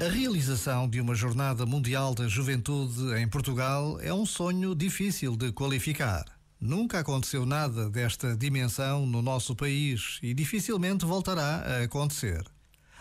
A realização de uma Jornada Mundial da Juventude em Portugal é um sonho difícil de qualificar. Nunca aconteceu nada desta dimensão no nosso país e dificilmente voltará a acontecer.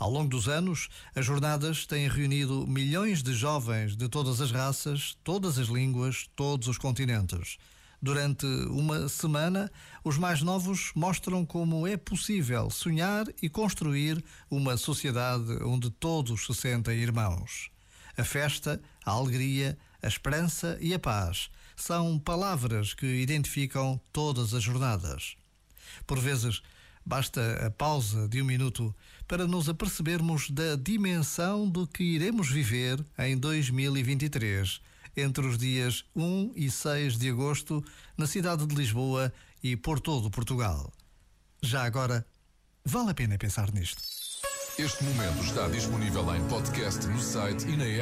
Ao longo dos anos, as jornadas têm reunido milhões de jovens de todas as raças, todas as línguas, todos os continentes. Durante uma semana, os mais novos mostram como é possível sonhar e construir uma sociedade onde todos se sentem irmãos. A festa, a alegria, a esperança e a paz são palavras que identificam todas as jornadas. Por vezes, basta a pausa de um minuto para nos apercebermos da dimensão do que iremos viver em 2023 entre os dias 1 e 6 de agosto na cidade de Lisboa e por todo Portugal. Já agora, vale a pena pensar nisto. Este momento está disponível em podcast no site e na app.